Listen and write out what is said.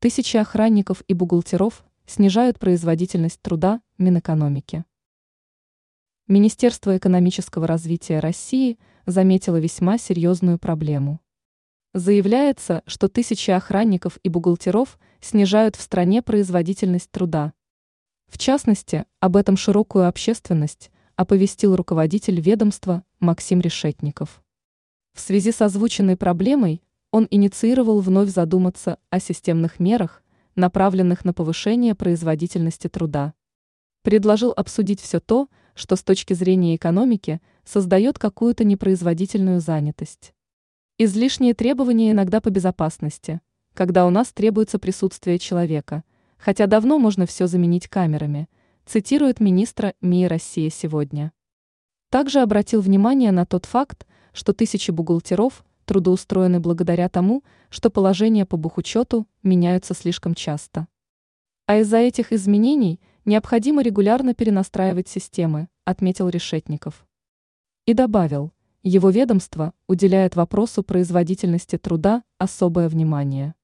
Тысячи охранников и бухгалтеров снижают производительность труда Минэкономики. Министерство экономического развития России заметило весьма серьезную проблему. Заявляется, что тысячи охранников и бухгалтеров снижают в стране производительность труда. В частности, об этом широкую общественность оповестил руководитель ведомства Максим Решетников. В связи с озвученной проблемой он инициировал вновь задуматься о системных мерах, направленных на повышение производительности труда. Предложил обсудить все то, что с точки зрения экономики создает какую-то непроизводительную занятость. Излишние требования иногда по безопасности, когда у нас требуется присутствие человека, хотя давно можно все заменить камерами, цитирует министра МИИ России сегодня. Также обратил внимание на тот факт, что тысячи бухгалтеров трудоустроены благодаря тому, что положения по бухучету меняются слишком часто. А из-за этих изменений необходимо регулярно перенастраивать системы, отметил Решетников. И добавил, его ведомство уделяет вопросу производительности труда особое внимание.